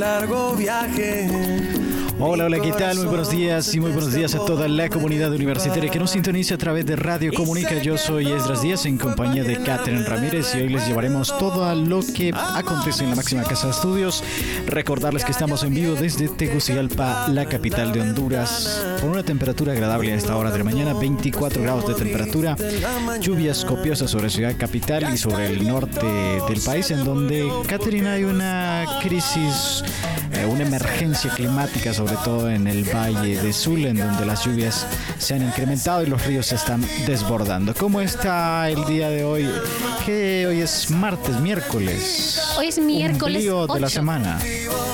Largo. Hola, hola, ¿qué tal? Muy buenos días y muy buenos días a toda la comunidad universitaria que nos sintoniza a través de Radio Comunica. Yo soy Esdras Díaz en compañía de Catherine Ramírez y hoy les llevaremos todo lo que acontece en la máxima casa de estudios. Recordarles que estamos en vivo desde Tegucigalpa, la capital de Honduras, con una temperatura agradable a esta hora de la mañana, 24 grados de temperatura, lluvias copiosas sobre Ciudad Capital y sobre el norte del país, en donde, Catherine, hay una crisis, una emergencia climática sobre todo en el Valle de Sul, en donde las lluvias se han incrementado y los ríos se están desbordando. ¿Cómo está el día de hoy? Que hoy es martes, miércoles. Hoy es miércoles. De la semana.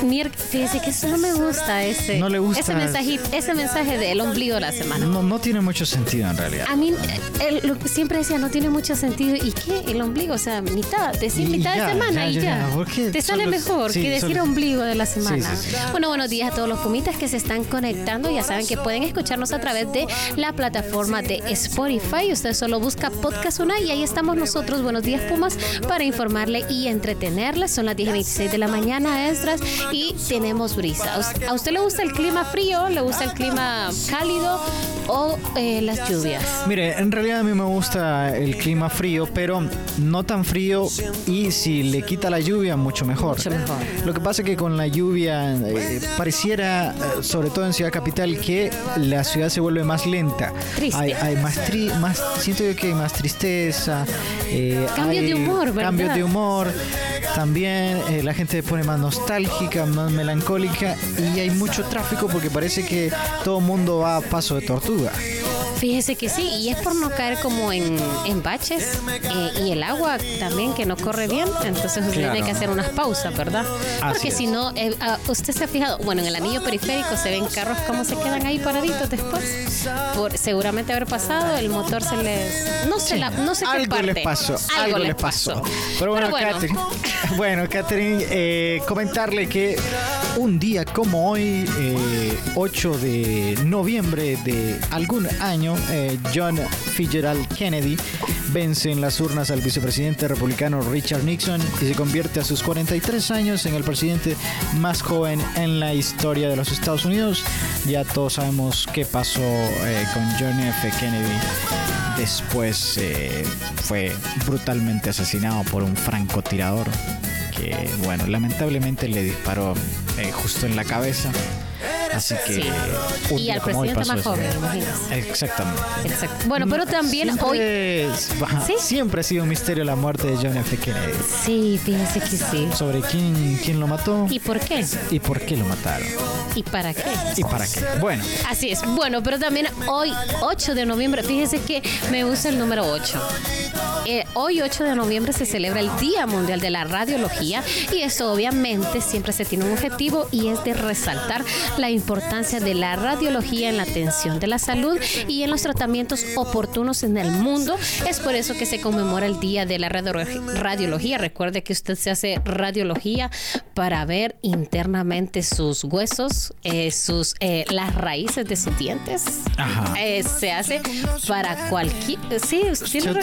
Mier fíjese que eso no me gusta ese. No le gusta. Ese mensaje, ese mensaje del ombligo de la semana. No, no tiene mucho sentido en realidad. A mí eh, lo siempre decía, no tiene mucho sentido. ¿Y qué? El ombligo, o sea, mitad, decir Y mitad ya, de semana ya, y ya. Te sale mejor sí, que decir ombligo de la semana. sí, sí. Bueno, buenos días a todos los pumitas que se están conectando. Ya saben que pueden escucharnos a través de la plataforma de Spotify. Usted solo busca Podcast Una y ahí estamos nosotros. Buenos días, Pumas, para informarle y entretenerle. Son las 10 y 26 de la mañana, Esdras, y tenemos brisa. ¿A us- ¿A usted le gusta el clima frío? ¿Le gusta el clima cálido o eh, las lluvias? Mire, en realidad a mí me gusta el clima frío, pero no tan frío y si le quita la lluvia, mucho mejor. Mucho mejor. Lo que pasa es que con la lluvia eh, pareciera, eh, sobre todo en Ciudad Capital, que la ciudad se vuelve más lenta. Triste. Hay, hay más, tri- más, siento yo que hay más tristeza. eh, Cambios de humor, ¿verdad? Cambios de humor. También eh, la gente se pone más nostálgica, más melancólica y hay mucho tráfico porque parece que todo el mundo va a paso de tortuga. Fíjese que sí, y es por no caer como en, en baches eh, y el agua también que no corre bien, entonces usted Claro. tiene que hacer unas pausas, ¿verdad? Así Porque si no, eh, ah, usted se ha fijado, bueno, en el anillo periférico se ven carros como se quedan ahí paraditos después, por seguramente haber pasado, el motor se les, no sé, la, no sé qué algo les pasó, algo, les pasó. Pero bueno, Catherine, bueno, Catherine, eh, comentarle que un día como hoy, eh, 8 de noviembre de algún año, eh, John Fitzgerald Kennedy vence en las urnas al vicepresidente republicano Richard Nixon y se convierte a sus 43 años en el presidente más joven en la historia de los Estados Unidos. Ya todos sabemos qué pasó eh, con John F. Kennedy después eh, fue brutalmente asesinado por un francotirador que, bueno, lamentablemente le disparó justo en la cabeza. Así que. Sí. un Y al presidente más eso. joven, imagínese. Exactamente. Exacto. Bueno, pero también Siempre hoy... es- ajá, ¿Sí? Siempre ha sido un misterio la muerte de John F. Kennedy. Sí, fíjese que sí. Sobre quién, quién lo mató ¿Y por qué? y por qué lo mataron. ¿Y para qué? ¿Y para qué? Bueno, Así es. Bueno, pero también hoy, 8 de noviembre, fíjese que me gusta el número 8. Eh, hoy, 8 de noviembre, se celebra el Día Mundial de la Radiología y esto obviamente siempre se tiene un objetivo y es de resaltar la importancia de la radiología en la atención de la salud y en los tratamientos oportunos en el mundo. Es por eso que se conmemora el Día de la Radiolo- Radiología. Recuerde que usted se hace radiología para ver internamente sus huesos, eh, sus eh, las raíces de sus dientes. Ajá. Eh, se hace para cualquier... Sí, se tiene-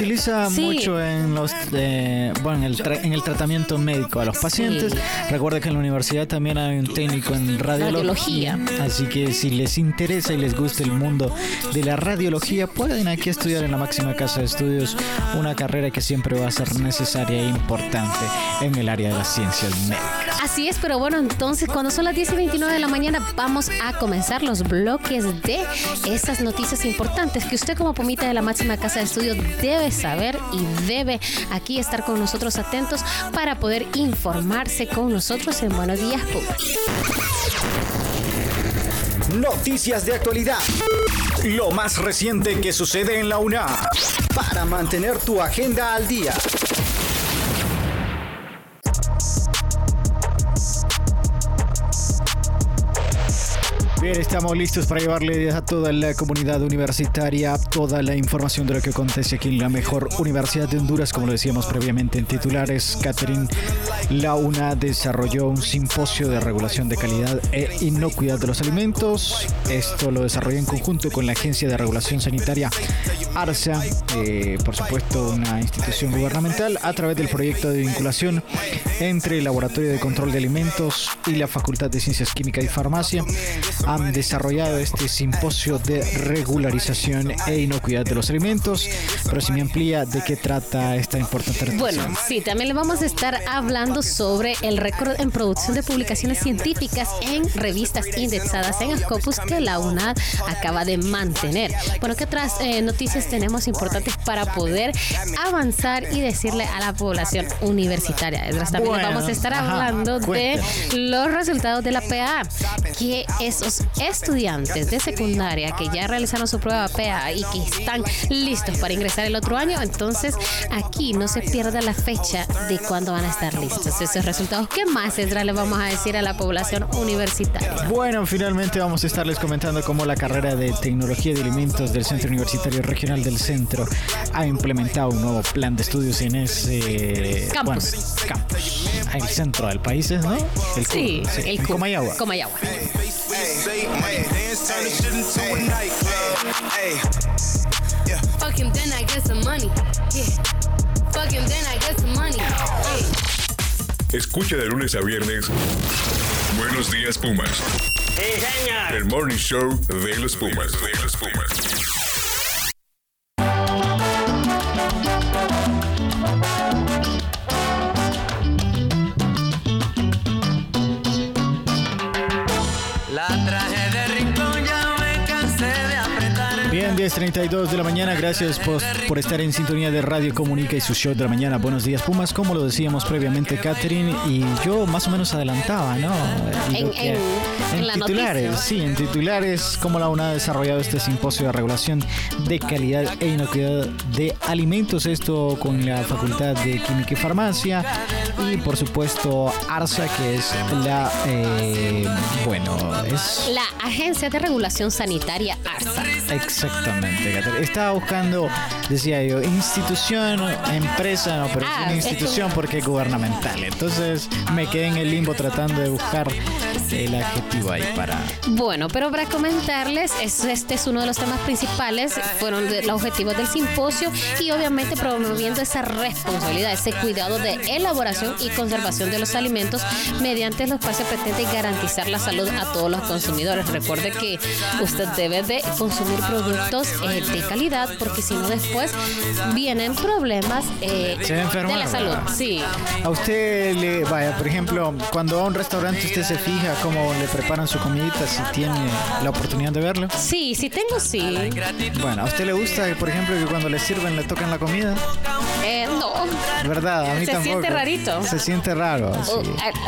sí. mucho en los eh, bueno en el, tra- en el tratamiento médico a los pacientes. Sí. Recuerda que en la universidad también hay un técnico en radiología, Radiología. así que si les interesa y les gusta el mundo de la radiología pueden aquí estudiar en la máxima casa de estudios una carrera que siempre va a ser necesaria e importante en el área de las ciencias médicas. Así es, pero bueno, entonces cuando son las 10 y 29 de la mañana vamos a comenzar los bloques de esas noticias importantes que usted como pomita de la máxima casa de estudio debe saber y debe aquí estar con nosotros atentos para poder informarse con nosotros en Buenos Días Pumas. Noticias de actualidad. Lo más reciente que sucede en la UNA. Para mantener tu agenda al día. Bien, estamos listos para llevarle a toda la comunidad universitaria toda la información de lo que acontece aquí en la mejor universidad de Honduras, como lo decíamos previamente en titulares. Catherine, la UNA desarrolló un simposio de regulación de calidad e inocuidad de los alimentos. Esto lo desarrolló en conjunto con la Agencia de Regulación Sanitaria ARSA, eh, por supuesto una institución gubernamental, a través del proyecto de vinculación entre el Laboratorio de Control de Alimentos y la Facultad de Ciencias Químicas y Farmacia han desarrollado este simposio de regularización e inocuidad de los alimentos. Pero si me amplía de qué trata esta importante Bueno, sí, también le vamos a estar hablando sobre el récord en producción de publicaciones científicas en revistas indexadas en Scopus que la UNAD acaba de mantener. Bueno, ¿qué otras eh, noticias tenemos importantes para poder avanzar y decirle a la población universitaria? También vamos a estar hablando de los resultados de la PA, que esos estudiantes de secundaria que ya realizaron su prueba PA y que están listos para ingresar el otro año, entonces aquí no se pierda la fecha de cuándo van a estar listos esos resultados. ¿Qué más, Ezra, le vamos a decir a la población universitaria? Bueno, finalmente vamos a estarles comentando cómo la carrera de Tecnología de Alimentos del Centro Universitario Regional del Centro ha implementado un nuevo plan de estudios en ese campus. campus. En el centro del país, ¿no? El sí, el Comayagua. Comayagua. Escucha de lunes a viernes. Buenos días, Pumas. El morning show de los Pumas. De los Pumas. 10.32 de la mañana, gracias por, por, estar en sintonía de Radio Comunica y su show de la mañana. Buenos días, Pumas, como lo decíamos previamente, Catherine, y yo más o menos adelantaba, ¿no? En, que, en, en, titulares, sí, en titulares, cómo la UNA ha desarrollado este simposio de regulación de calidad e inocuidad de alimentos, esto con la Facultad de Química y Farmacia, y por supuesto ARSA, que es la, eh, bueno, es... La Agencia de Regulación Sanitaria ARSA. Exactamente, Estaba buscando, decía yo, institución, empresa, no, pero es una institución porque es gubernamental. Entonces me quedé en el limbo tratando de buscar el adjetivo ahí para... Bueno, pero para comentarles, este es uno de los temas principales, fueron los objetivos del simposio y obviamente promoviendo esa responsabilidad, ese cuidado de elaboración y conservación de los alimentos mediante los cuales se pretende garantizar la salud a todos los consumidores. Recuerde que usted debe de consumir productos eh, de calidad porque si no después vienen problemas eh, de la salud. Sí. A usted le, vaya, por ejemplo, cuando va a un restaurante usted se fija cómo le preparan su comidita, si tiene la oportunidad de verlo. Sí, sí tengo, sí. Bueno, ¿a usted le gusta, por ejemplo, que cuando le sirven le tocan la comida? Eh, no. ¿Verdad? A mí se tampoco. Se siente rarito. Se siente raro.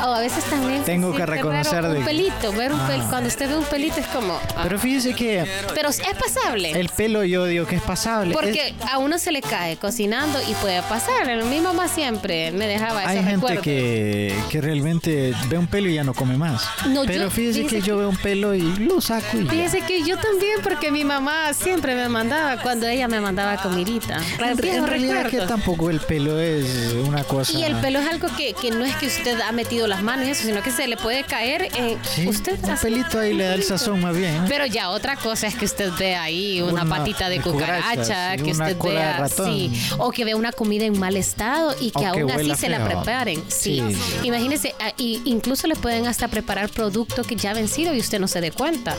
O, a veces también. Tengo que reconocer de un pelito, ver un pel, cuando usted ve un pelito es como. Ah. Pero fíjese que. Pero es pasable. El pelo yo digo que es pasable. Porque a uno se le cae cocinando y puede pasar. Mi mamá siempre me dejaba Hay gente que, que realmente ve un pelo y ya no come más. No, Pero yo, fíjese, fíjese que, que, yo veo un pelo y lo saco y Fíjese que yo también, porque mi mamá siempre me mandaba cuando ella me mandaba comidita. En, en realidad que tampoco el pelo es una cosa... Y el pelo es algo que, que, no es que usted ha metido las manos y eso, sino que se le puede caer. Eh, sí, usted un pelito ahí le da el sazón más bien. ¿eh? Pero ya otra cosa es que usted ve ahí una, una patita de cucaracha, que usted vea sí, o que vea una comida en mal estado y que o aún que así se feo. la preparen. Sí. Sí. Imagínese, ah, y incluso le pueden hasta preparar producto que ya ha vencido y usted no se dé cuenta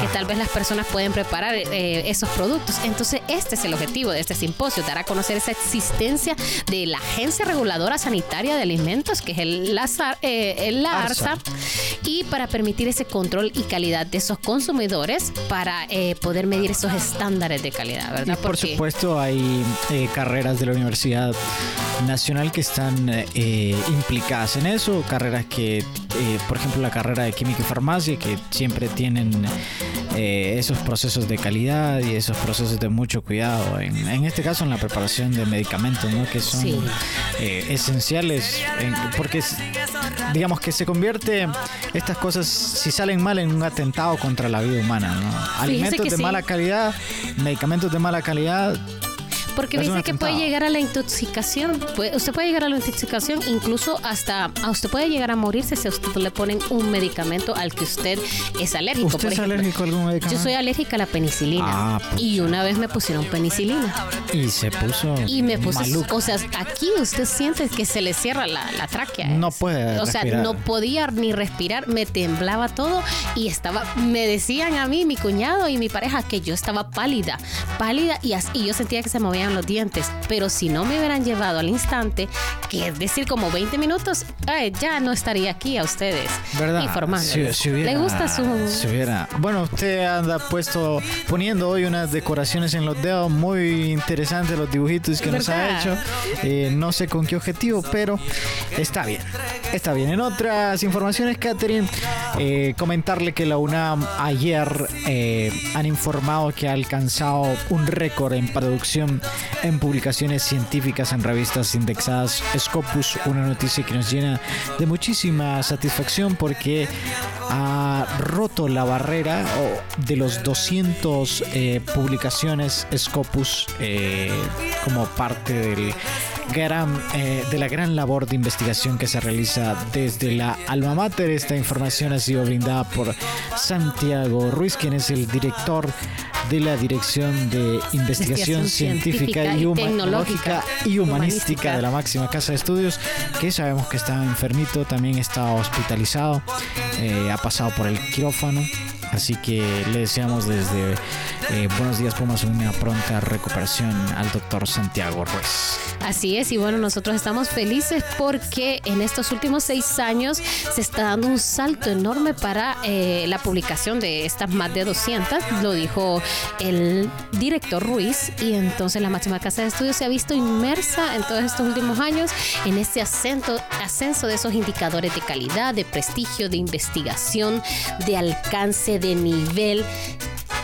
que tal vez las personas pueden preparar eh, esos productos. Entonces, este es el objetivo de este simposio, dar a conocer esa existencia de la Agencia Reguladora Sanitaria de Alimentos, que es el, la, eh, el la ARSA, y para permitir ese control y calidad de esos consumidores para eh, poder medir esos estándares de calidad, ¿verdad? Y por Porque... supuesto, hay eh, carreras de la Universidad Nacional que están eh, implicadas en eso, carreras que, por ejemplo, la carrera de Química y Farmacia, que siempre tienen eh, esos procesos de calidad y esos procesos de mucho cuidado. En, en este caso, en la preparación de medicamentos, ¿no? que son Sí. eh, esenciales, en- porque digamos que se convierte estas cosas, si salen mal, en un atentado contra la vida humana. ¿no? Alimentos de sí. mala calidad, medicamentos de mala calidad. Porque Es dice que puede llegar a la intoxicación. Puede- usted puede llegar a la intoxicación, incluso hasta a usted puede llegar a morirse si a usted le ponen un medicamento al que usted es alérgico. ¿Usted por es ejemplo. alérgico a algún medicamento? Yo soy alérgica a la penicilina. Ah, pues. y una vez me pusieron penicilina. Y se puso. Y me puse, maluco. o sea, aquí usted siente que se le cierra la, la tráquea. No Es- puede O sea, respirar. no podía ni respirar, me temblaba todo y estaba, me decían a mí, mi cuñado y mi pareja, que yo estaba pálida, pálida y, as- y yo sentía que se los dientes. Pero si no me hubieran llevado al instante, que es decir, como 20 minutos, ay, ya no estaría aquí a ustedes ¿Verdad? informando. Si, si hubiera, ¿Le gusta su...? si hubiera- Bueno, usted anda puesto, poniendo hoy unas decoraciones en los dedos muy interesantes, los dibujitos que nos ha hecho. Eh, no sé con qué objetivo, pero está bien. Está bien. En otras informaciones, Catherine, eh, comentarle que la UNAM ayer eh, han informado que ha alcanzado un récord en producción en publicaciones científicas en revistas indexadas Scopus, una noticia que nos llena de muchísima satisfacción porque ha roto la barrera de los 200 eh, publicaciones Scopus eh, como parte del gran, eh, de la gran labor de investigación que se realiza desde la alma mater. Esta información ha sido brindada por Santiago Ruiz, quien es el director de la Dirección de Investigación Investigación Científica, Científica y, Huma- Tecnológica y Humanística Humanística. de la máxima casa de estudios, que sabemos que estaba enfermito, también estaba hospitalizado, eh, ha pasado por el quirófano. Así que le deseamos desde eh, Buenos Días Pumas una pronta recuperación al doctor Santiago Ruiz. Así es, y bueno, nosotros estamos felices porque en estos últimos seis años se está dando un salto enorme para eh, la publicación de estas más de 200, lo dijo el director Ruiz, y entonces la máxima casa de estudios se ha visto inmersa en todos estos últimos años en este ascenso, ascenso de esos indicadores de calidad, de prestigio, de investigación, de alcance, de nivel.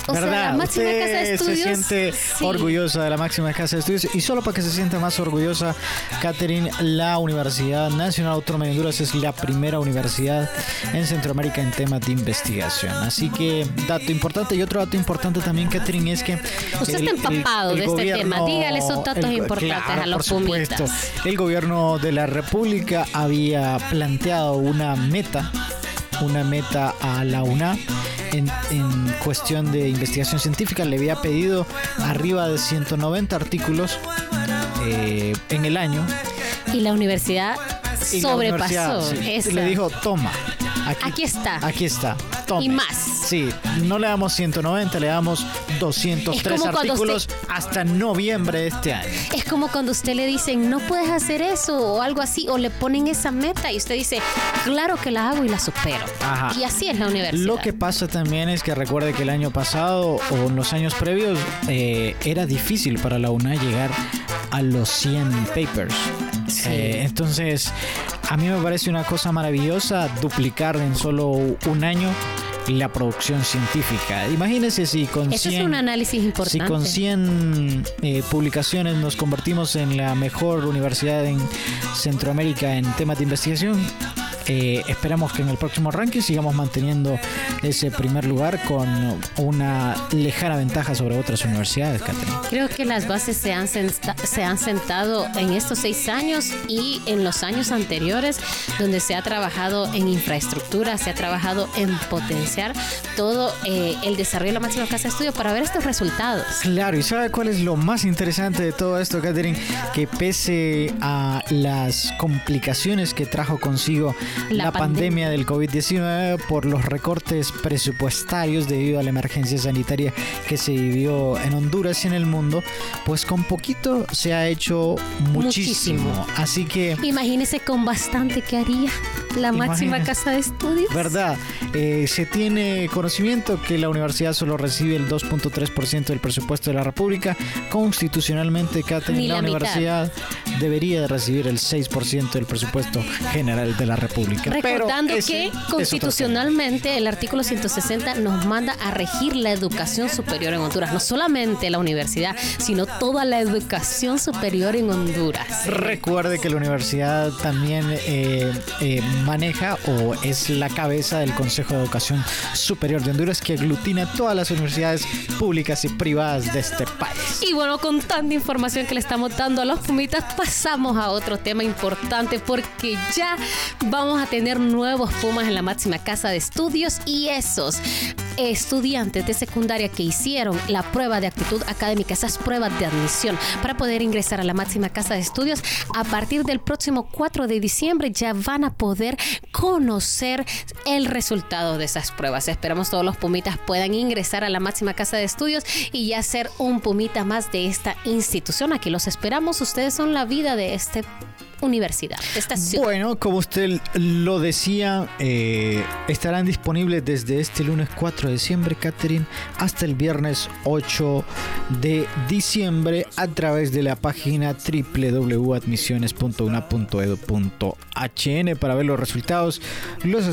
O sea, ¿Verdad? la máxima Usted casa de estudios. se siente sí. orgullosa de la máxima casa de estudios y solo para que se sienta más orgullosa, Catherine, la Universidad Nacional Autónoma de Honduras es la primera universidad en Centroamérica en temas de investigación. Así que dato importante y otro dato importante también, Catherine, es que Usted está empapado de este tema. Dígale esos datos el- importantes claro, a los por supuesto. El gobierno de la República había planteado una meta una meta a la UNA en, en cuestión de investigación científica. Le había pedido arriba de 190 artículos eh, en el año. Y la universidad Y la sobrepasó. universidad, sí. Le dijo, toma. Aquí, Aquí está. Aquí está. tome". Y más. Sí, no le damos 190, le damos 203 Es como cuando artículos hasta noviembre de este año. Es como cuando usted le dicen, no puedes hacer eso o algo así, o le ponen esa meta y usted dice, claro que la hago y la supero. Ajá. Y así es la universidad. Lo que pasa también es que recuerde que el año pasado o en los años previos eh, era difícil para la UNA llegar a los 100 papers. Sí. Eh, entonces, a mí me parece una cosa maravillosa duplicar en solo un año la producción científica. Imagínense si con Ese 100 es un análisis si con 100 eh, publicaciones nos convertimos en la mejor universidad en Centroamérica en temas de investigación, eh, esperamos que en el próximo ranking sigamos manteniendo ese primer lugar con una lejana ventaja sobre otras universidades, Catherine. Creo que las bases se han, se han sentado en estos seis años y en los años anteriores, donde se ha trabajado en infraestructura, se ha trabajado en potenciar todo eh, el desarrollo de la máxima casa de estudio para ver estos resultados. Claro, ¿y sabe cuál es lo más interesante de todo esto, Catherine? Que pese a las complicaciones que trajo consigo la, La pandemia. del COVID-19 por los recortes presupuestarios debido a la emergencia sanitaria que se vivió en Honduras y en el mundo, pues con poquito se ha hecho muchísimo. Muchísimo. Así que... Imagínese con bastante que haría la máxima casa de estudios. ¿Verdad? Eh, se tiene conocimiento que la universidad solo recibe el 2.3% del presupuesto de la República. Constitucionalmente, Catherine, la, la universidad debería de recibir el 6% del presupuesto general de la República. Pero Recordando que constitucionalmente el artículo 160 nos manda a regir la educación superior en Honduras, no solamente la universidad, sino toda la educación superior en Honduras. Recuerde que la universidad también eh, eh, maneja o es la cabeza del Consejo de Educación Superior de Honduras que aglutina todas las universidades públicas y privadas de este país. Y bueno, con tanta información que le estamos dando a los Pumitas, pasamos a otro tema importante porque ya vamos a tener nuevos Pumas en la máxima casa de estudios y esos estudiantes de secundaria que hicieron la prueba de actitud académica, esas pruebas de admisión para poder ingresar a la máxima casa de estudios, a partir del próximo 4 de diciembre ya van a poder conocer el resultado de esas pruebas. Esperamos todos los pumitas puedan ingresar a la máxima casa de estudios y ya ser un pumita más de esta institución. Aquí los esperamos. Ustedes son la vida de este universidad. Bueno, como usted lo decía, eh, estarán disponibles desde este lunes 4 de diciembre, Catherine, hasta el viernes 8 de diciembre a través de la página www.admisiones.una.edu.hn para ver los resultados. Los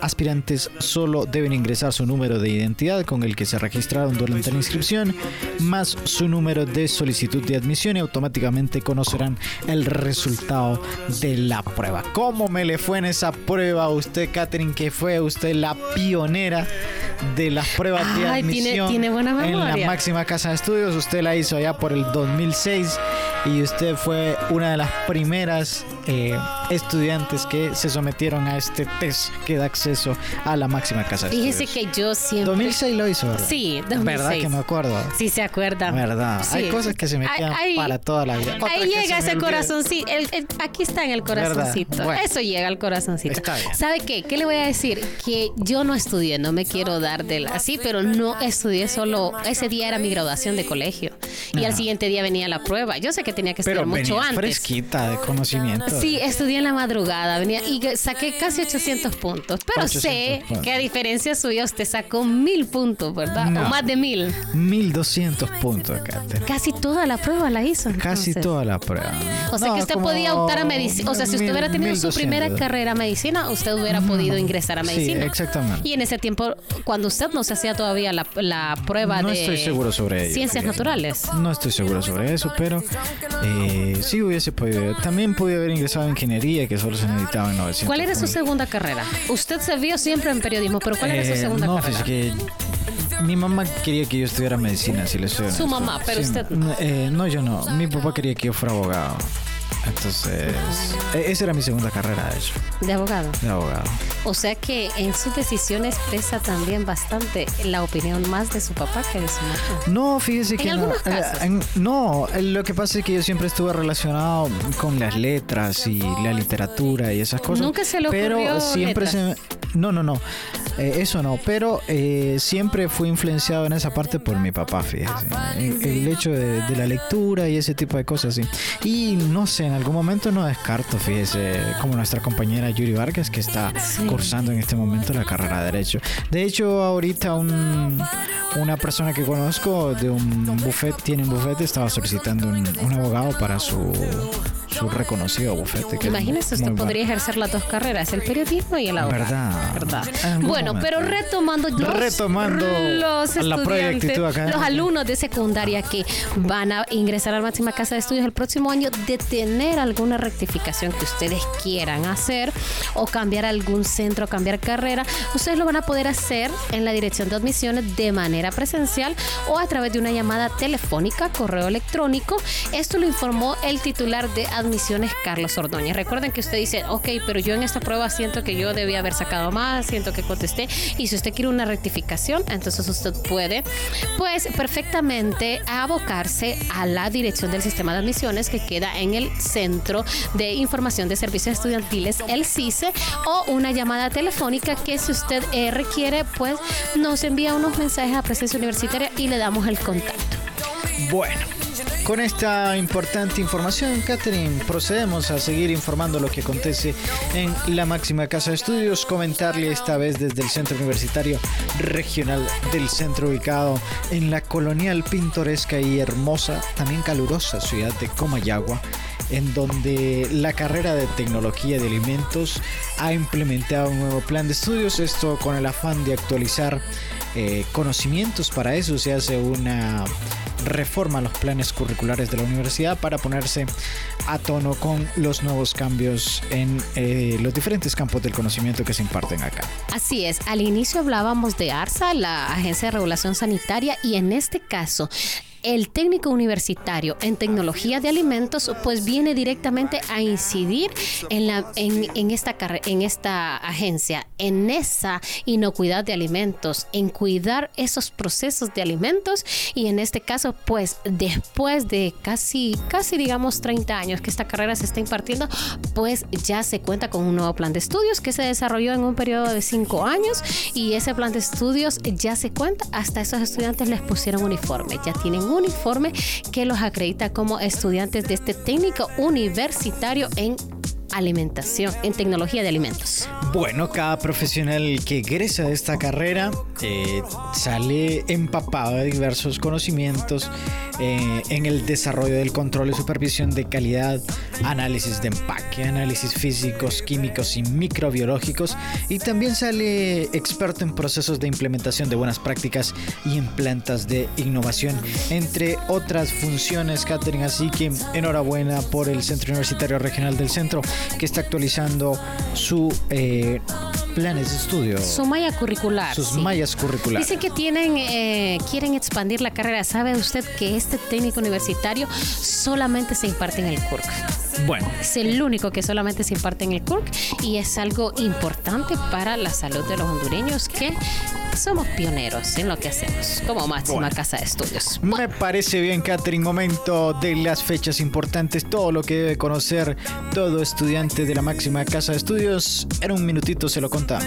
aspirantes solo deben ingresar su número de identidad con el que se registraron durante la inscripción, más su número de solicitud de admisión y automáticamente conocerán el resultado de la prueba. ¿Cómo me le fue en esa prueba a usted, Catherine, que fue usted la pionera de las pruebas de admisión tiene, buena en la máxima casa de estudios? Usted la hizo allá por el 2006 y usted fue una de las primeras eh, estudiantes que se sometieron a este test que da acceso a la máxima casa de Fíjese estudios. que yo siempre... 2006 lo hizo, ¿verdad? Sí, 2006. ¿Verdad que me acuerdo? Sí, se acuerda. ¿Verdad? Hay cosas que se me quedan para toda la vida. Ahí llega ese corazón, sí. aquí está en el corazoncito. Eso llega al corazoncito. ¿Sabe qué? ¿Qué le voy a decir? Que yo no estudié, no me quiero dar de así, pero no estudié solo. Ese día era mi graduación de colegio. Y al siguiente día venía la prueba. Yo sé que tenía que estudiar mucho antes. fresquita de conocimiento. Sí, estudié en la madrugada. Venía y saqué casi 800 puntos. Pero sé que a diferencia suya, usted sacó mil puntos, ¿verdad? o más de mil. 1200 puntos, Casi toda la prueba la hizo. Casi toda la prueba. O sea que usted podía optar a medicina. O sea, si usted hubiera tenido su primera carrera medicina, usted hubiera podido ingresar a medicina. Sí, exactamente. Y en ese tiempo, cuando usted no se hacía todavía la, la prueba no de estoy seguro sobre ciencias naturales. No estoy seguro sobre eso, pero eh, sí hubiese podido. También pude haber ingresado a ingeniería, que solo se necesitaba en 900. ¿Cuál era su segunda carrera? Usted se vio siempre en periodismo, pero ¿cuál era su Eh, segunda no, carrera? fíjese que mi mamá quería que yo estudiara medicina, si le soy Su honesto. mamá, pero Sí, usted eh, no, yo no. Mi papá quería que yo fuera abogado. Entonces, e- esa era mi segunda carrera, de hecho, de abogado. de abogado. O sea que en sus decisiones pesa también bastante la opinión más de su papá que de su mamá. No, fíjese que no. Eh, casos. en- no, eh, lo que pasa es que yo siempre estuve relacionado con las letras y la literatura y esas cosas. Nunca se le Pero siempre se No, no, no. Eh, eso no. Pero eh, siempre fui influenciado en esa parte por mi papá, fíjese. El, el hecho de, de la lectura y ese tipo de cosas, sí. Y no sé, algún momento no descarto, fíjese, como nuestra compañera Yuri Vargas, que está cursando en este momento la carrera de Derecho. De hecho, ahorita un, una persona que conozco de un buffet, tiene un bufete, estaba solicitando un, un abogado para su, su reconocido bufete. Imagínese, usted bueno. podría ejercer las dos carreras, el periodismo y el abogado. Verdad. ¿Verdad? Bueno, momento. pero retomando los, Retomando los la estudiantes, acá. los alumnos de secundaria que van a ingresar a la máxima casa de estudios el próximo año, de tener alguna rectificación que ustedes quieran hacer o cambiar algún centro, cambiar carrera, ustedes lo van a poder hacer en la dirección de admisiones de manera presencial o a través de una llamada telefónica, correo electrónico. Esto lo informó el titular de admisiones, Carlos Ordóñez. Recuerden que usted dice, ok, pero yo en esta prueba siento que yo debía haber sacado más, siento que contesté. Y si usted quiere una rectificación, entonces usted puede, pues perfectamente abocarse a la dirección del sistema de admisiones que queda en el Centro de Información de Servicios Estudiantiles, el CICE, o una llamada telefónica que si usted eh, requiere, pues nos envía unos mensajes a universitaria y le damos el contacto. Bueno, con esta importante información, Catherine, procedemos a seguir informando lo que acontece en la máxima casa de estudios, comentarle esta vez desde el Centro Universitario Regional del Centro, ubicado en la colonial pintoresca y hermosa, también calurosa ciudad de Comayagua en donde la carrera de tecnología de alimentos ha implementado un nuevo plan de estudios, esto con el afán de actualizar eh, conocimientos para eso, se hace una reforma a los planes curriculares de la universidad para ponerse a tono con los nuevos cambios en eh, los diferentes campos del conocimiento que se imparten acá. Así es, al inicio hablábamos de ARSA, la Agencia de Regulación Sanitaria, y en este caso el técnico universitario en tecnología de alimentos pues viene directamente a incidir en, la, en, esta, en esta agencia, en esa inocuidad de alimentos, en cuidar esos procesos de alimentos y en este caso pues después de casi, casi digamos 30 años que esta carrera se está impartiendo, pues ya se cuenta con un nuevo plan de estudios que se desarrolló en un periodo de 5 años y ese plan de estudios ya se cuenta, hasta esos estudiantes les pusieron uniforme, ya tienen uniforme que los acredita como estudiantes de este técnico universitario en alimentación, en tecnología de alimentos. Bueno, cada profesional que egresa de esta carrera eh, sale empapado de diversos conocimientos eh, en el desarrollo del control y supervisión de calidad, análisis de empaque, análisis físicos, químicos y microbiológicos y también sale experto en procesos de implementación de buenas prácticas y en plantas de innovación, entre otras funciones, Catherine. Así que enhorabuena por el Centro Universitario Regional del Centro que está actualizando su eh, planes de estudio. Su malla curricular. Sus mallas curriculares. Dice que tienen, eh, quieren expandir la carrera. ¿Sabe usted que este técnico universitario solamente se imparte en el CURC? Bueno. Es el único que solamente se imparte en el CURC y es algo importante para la salud de los hondureños que somos pioneros en lo que hacemos como máxima casa de estudios. Me parece bien, Catherine. Momento de las fechas importantes, todo lo que debe conocer todo estudiante de la máxima casa de estudios. En un minutito se lo contamos.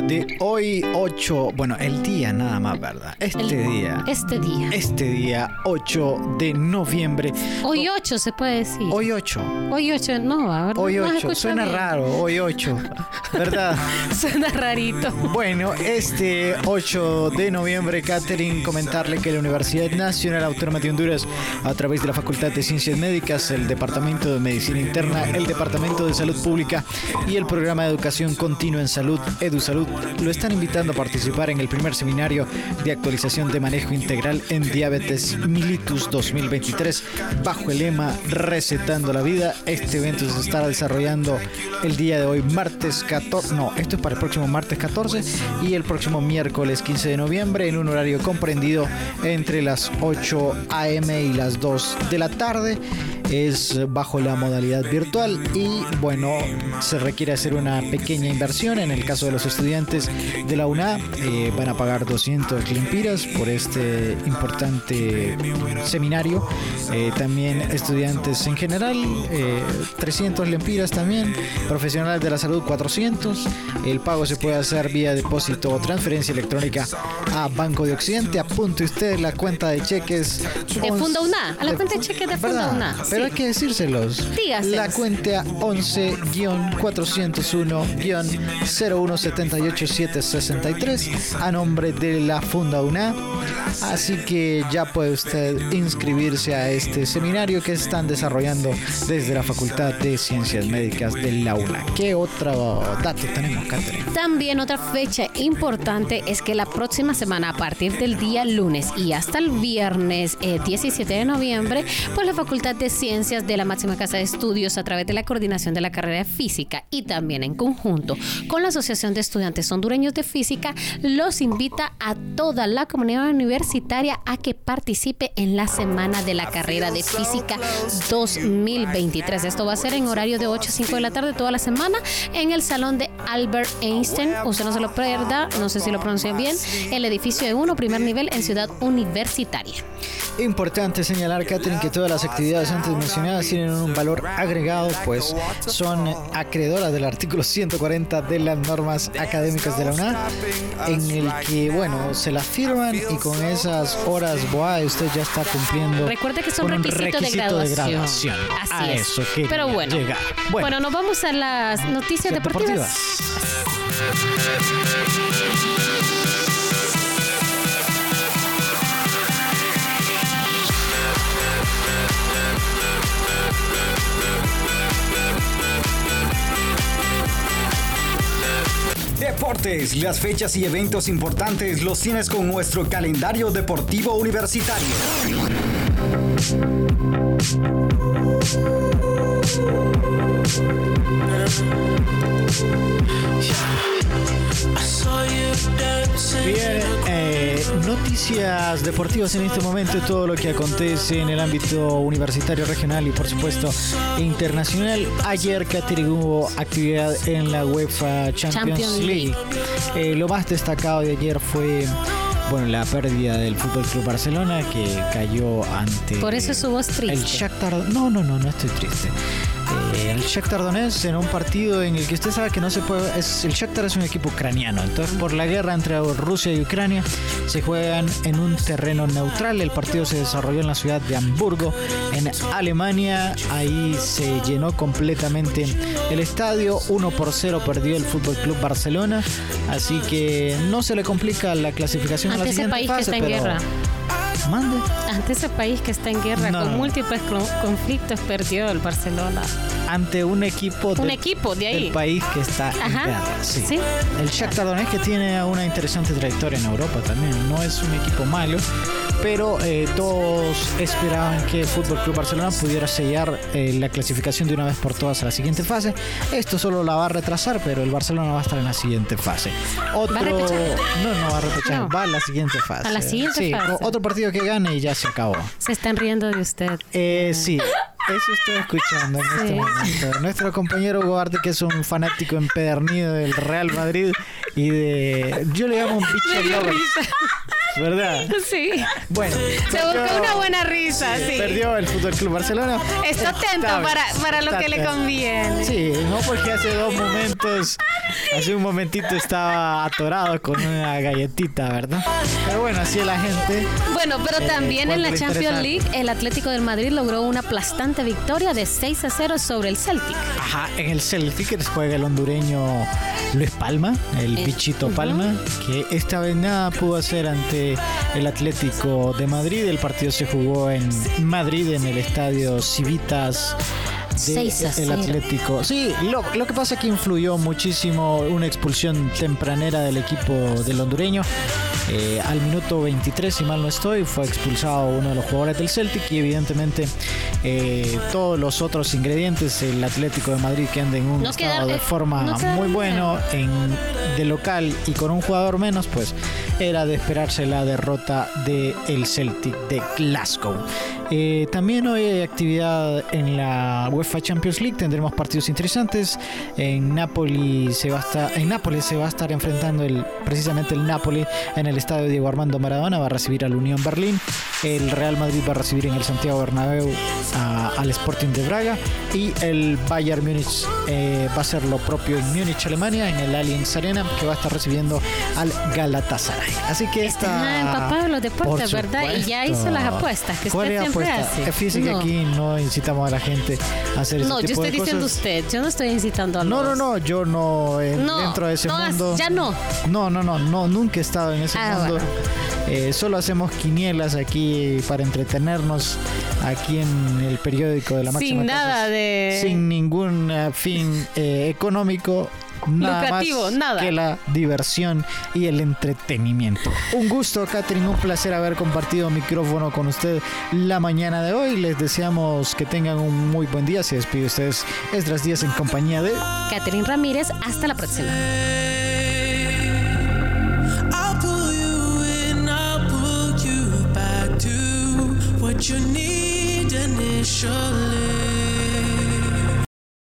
Día de hoy 8, bueno, el día nada más, ¿verdad? Este día. Este día. Este día 8 de noviembre. Hoy 8 se puede decir. Hoy 8. Hoy 8, no, ¿verdad? Hoy No se 8. escucha Suena bien. raro, hoy 8. ¿Verdad? Suena rarito. Bueno, este 8 de noviembre, Catherine, comentarle que la Universidad Nacional Autónoma de Honduras, a través de la Facultad de Ciencias Médicas, el Departamento de Medicina Interna, el Departamento de Salud Pública y el Programa de Educación Continua en Salud, EduSalud, lo están invitando a participar en el primer seminario de actualización de manejo integral en diabetes Militus 2023, bajo el lema Recetando la Vida. Este evento se estará desarrollando el día de hoy, martes 14, no, esto es para el próximo martes 14 y el próximo miércoles 15 de noviembre en un horario comprendido entre las 8 a.m. y las 2 de la tarde. Es bajo la modalidad virtual y bueno, se requiere hacer una pequeña inversión. En el caso de los estudiantes de la UNA, eh, van a pagar 200 limpiras por este importante seminario. Eh, también estudiantes en general, eh, 300 lempiras también. Profesionales de la salud, 400. El pago se puede hacer vía depósito o transferencia electrónica a Banco de Occidente. Apunte usted la cuenta de cheques. De Funda UNA, a la cuenta de cheques de Funda. UNA, Pero hay que decírselos. Dígaselos. La cuenta 11-401-0178763 a nombre de la Funda UNA. Así que ya puede usted inscribirse a este seminario que están desarrollando desde la Facultad de Ciencias Médicas de la UNA. ¿Qué otro dato tenemos, Catherine? También otra fecha importante es que la próxima semana, a partir del día lunes y hasta el viernes eh, 17 de noviembre, pues la Facultad de Ciencias de la Máxima Casa de Estudios, a través de la coordinación de la carrera de física y también en conjunto con la Asociación de Estudiantes Hondureños de Física, los invita a toda la comunidad universitaria a que participe en la semana de la carrera de física 2023. Esto va a ser en horario de 8 a 5 de la tarde toda la semana en el salón de Albert Einstein. Usted no se lo pierda, no sé si lo pronuncié bien, el edificio de uno, primer nivel en Ciudad Universitaria. Importante señalar, Catherine, que todas las actividades antes mencionadas tienen un valor agregado, pues son acreedoras del artículo 140 de las normas académicas de la UNAM, en el que, bueno, se las firman y con esas horas BOA usted ya está cumpliendo. Recuerde que son requisitos requisito de graduación. Así es. eso Pero bueno, bueno, nos vamos a las noticias deportivas. Deportes, las fechas y eventos importantes los tienes con nuestro calendario deportivo universitario. Bien, eh, noticias deportivas en este momento, todo lo que acontece en el ámbito universitario, regional y por supuesto internacional. Ayer, Catherine, hubo actividad en la UEFA Champions, Champions League. Eh, lo más destacado de ayer fue bueno, la pérdida del Fútbol Club Barcelona que cayó ante Por eso su voz triste. el Shakhtar. No, no, no, no estoy triste. El Shakhtar Donetsk en un partido en el que usted sabe que no se puede. Es, el Shakhtar es un equipo ucraniano. Entonces, por la guerra entre Rusia y Ucrania, se juegan en un terreno neutral. El partido se desarrolló en la ciudad de Hamburgo, en Alemania. Ahí se llenó completamente el estadio. 1 por 0 perdió el Fútbol Club Barcelona. Así que no se le complica la clasificación a la Ante ese siguiente país que fase. está en guerra. Mande. Ante ese país que está en guerra No, con no. múltiples conflictos perdió el Barcelona. Ante un equipo Un del- equipo de ahí. del país que está en Ajá, guerra, sí. sí. El Shakhtar Donetsk que tiene una interesante trayectoria en Europa también. No es un equipo malo, pero eh, todos esperaban que el Fútbol Club Barcelona pudiera sellar eh, la clasificación de una vez por todas a la siguiente fase. Esto solo la va a retrasar, pero el Barcelona va a estar en la siguiente fase. Otro, ¿Va a no, no va a repechar, No. va a la siguiente fase. A la siguiente Sí, fase. otro partido que gane y ya se acabó. Se están riendo de usted. Eh, sí, eso estoy escuchando en este Sí. momento. Nuestro compañero Hugo Arte, que es un fanático empedernido del Real Madrid y de. Yo le llamo un bicho lover. ¿Verdad? Sí. Bueno. Se perdió- busca una buena risa, sí. Perdió el Fútbol Club Barcelona. Está atento para, para lo que le atento. conviene. Sí, no porque hace dos momentos, hace un momentito estaba atorado con una galletita, ¿verdad? Pero bueno, así es la gente. Bueno, pero Eh, también en la le Champions League, el Atlético del Madrid logró una aplastante victoria de 6 a 0 sobre el Celtic. Ajá, en el Celtic juega el hondureño Luis Palma, el Eh, bichito. Palma, que esta vez nada pudo hacer ante el Atlético de Madrid. El partido se jugó en Madrid, en el estadio Civitas. De 6 a el 0. Atlético. Sí, lo, lo que pasa es que influyó muchísimo una expulsión tempranera del equipo del hondureño. Eh, al minuto 23, si mal no estoy, fue expulsado uno de los jugadores del Celtic y evidentemente eh, todos los otros ingredientes, el Atlético de Madrid que anda en un No estado de forma no muy bueno en, de local y con un jugador menos, pues era de esperarse la derrota del el Celtic de Glasgow. Eh, también hoy hay actividad en la UEFA Champions League, tendremos partidos interesantes. En Napoli se va a estar, en Nápoles se va a estar enfrentando el, precisamente el Napoli en el estadio Diego Armando Maradona, va a recibir al Unión Berlín. El Real Madrid va a recibir en el Santiago Bernabéu a- al Sporting de Braga y el Bayern Múnich eh, va a hacer lo propio en Múnich, Alemania, en el Allianz Arena, que va a estar recibiendo al Galatasaray. Así que Está está empapado en los deportes, Por ¿verdad? Y ya hizo las apuestas que ¿Cuál usted siempre Fíjese que No. aquí no incitamos a la gente a hacer ese No, yo estoy de diciendo cosas. usted, yo no estoy incitando a No, los- no, no, yo no, eh, No, dentro de ese no, mundo. ya no. No, no, no, no, nunca he estado en ese Ah, mundo. bueno. Eh, solo hacemos quinielas aquí para entretenernos aquí en el periódico de la máxima Sin nada de- sin ningún eh, fin eh, económico. Nada Lucrativo, más nada. que la diversión y el entretenimiento. Un gusto, Catherine, un placer haber compartido micrófono con usted la mañana de hoy. Les deseamos que tengan un muy buen día. Se despide ustedes Esdras Díaz en compañía de Catherine Ramírez, hasta la próxima. I'll pull you in, I'll pull you back to what you need initially.